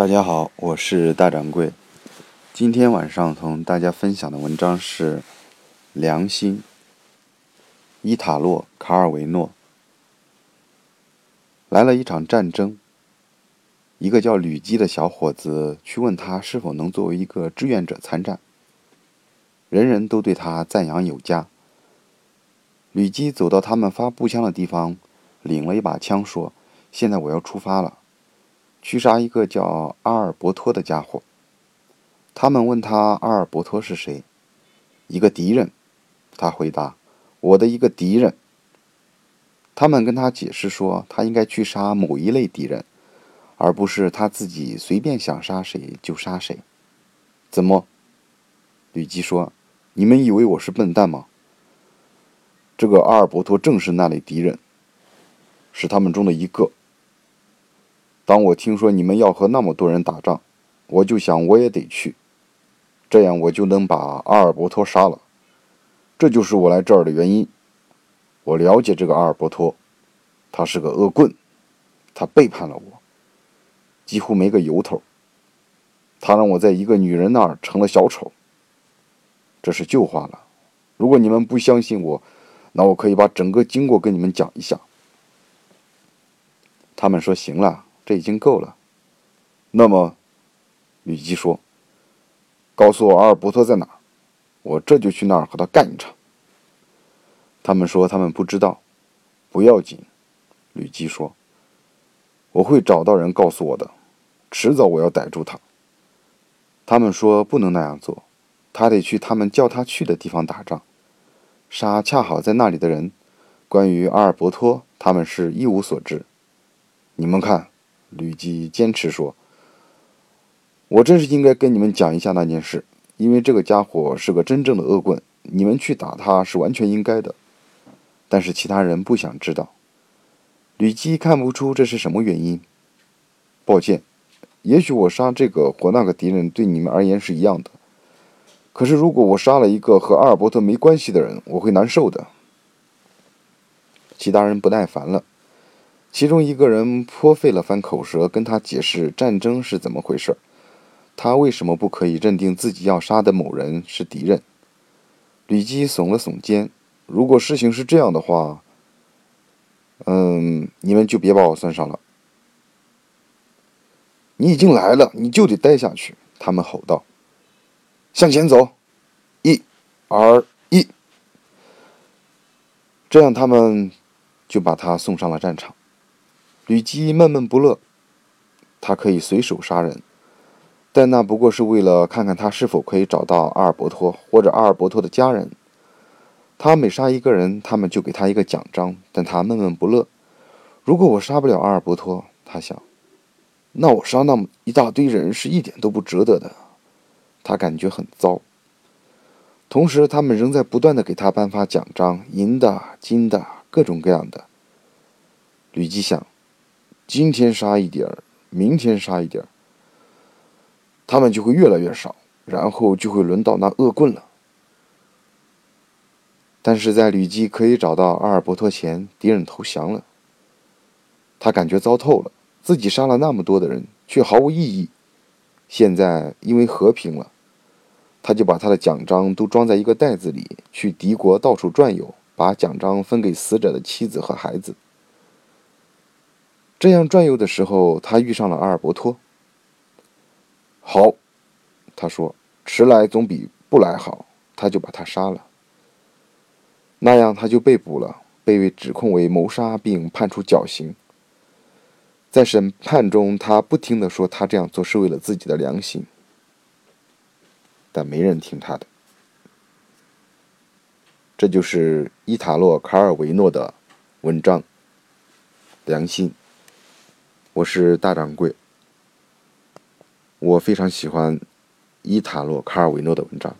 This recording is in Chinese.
大家好，我是大掌柜。今天晚上同大家分享的文章是《良心》。伊塔洛·卡尔维诺。来了一场战争，一个叫吕基的小伙子去问他是否能作为一个志愿者参战。人人都对他赞扬有加。吕基走到他们发步枪的地方，领了一把枪，说：“现在我要出发了。”去杀一个叫阿尔伯托的家伙。他们问他阿尔伯托是谁，一个敌人。他回答：“我的一个敌人。”他们跟他解释说，他应该去杀某一类敌人，而不是他自己随便想杀谁就杀谁。怎么？吕基说：“你们以为我是笨蛋吗？这个阿尔伯托正是那类敌人，是他们中的一个。”当我听说你们要和那么多人打仗，我就想我也得去，这样我就能把阿尔伯托杀了。这就是我来这儿的原因。我了解这个阿尔伯托，他是个恶棍，他背叛了我，几乎没个由头。他让我在一个女人那儿成了小丑。这是旧话了。如果你们不相信我，那我可以把整个经过跟你们讲一下。他们说：“行了。”这已经够了。那么，吕基说：“告诉我阿尔伯托在哪儿，我这就去那儿和他干一场。”他们说他们不知道，不要紧。吕基说：“我会找到人告诉我的，迟早我要逮住他。”他们说不能那样做，他得去他们叫他去的地方打仗，杀恰好在那里的人。关于阿尔伯托，他们是一无所知。你们看。吕基坚持说：“我真是应该跟你们讲一下那件事，因为这个家伙是个真正的恶棍，你们去打他是完全应该的。”但是其他人不想知道。吕基看不出这是什么原因。抱歉，也许我杀这个或那个敌人对你们而言是一样的。可是如果我杀了一个和阿尔伯特没关系的人，我会难受的。其他人不耐烦了。其中一个人颇费了番口舌，跟他解释战争是怎么回事他为什么不可以认定自己要杀的某人是敌人？吕基耸了耸肩：“如果事情是这样的话，嗯，你们就别把我算上了。你已经来了，你就得待下去。”他们吼道：“向前走，一、二、一。”这样，他们就把他送上了战场。吕基闷闷不乐，他可以随手杀人，但那不过是为了看看他是否可以找到阿尔伯托或者阿尔伯托的家人。他每杀一个人，他们就给他一个奖章，但他闷闷不乐。如果我杀不了阿尔伯托，他想，那我杀那么一大堆人是一点都不值得的。他感觉很糟。同时，他们仍在不断的给他颁发奖章，银的、金的，各种各样的。吕基想。今天杀一点儿，明天杀一点儿，他们就会越来越少，然后就会轮到那恶棍了。但是在吕基可以找到阿尔伯托前，敌人投降了。他感觉糟透了，自己杀了那么多的人，却毫无意义。现在因为和平了，他就把他的奖章都装在一个袋子里，去敌国到处转悠，把奖章分给死者的妻子和孩子。这样转悠的时候，他遇上了阿尔伯托。好，他说：“迟来总比不来好。”他就把他杀了。那样他就被捕了，被指控为谋杀，并判处绞刑。在审判中，他不停的说他这样做是为了自己的良心，但没人听他的。这就是伊塔洛·卡尔维诺的文章《良心》。我是大掌柜，我非常喜欢伊塔洛·卡尔维诺的文章。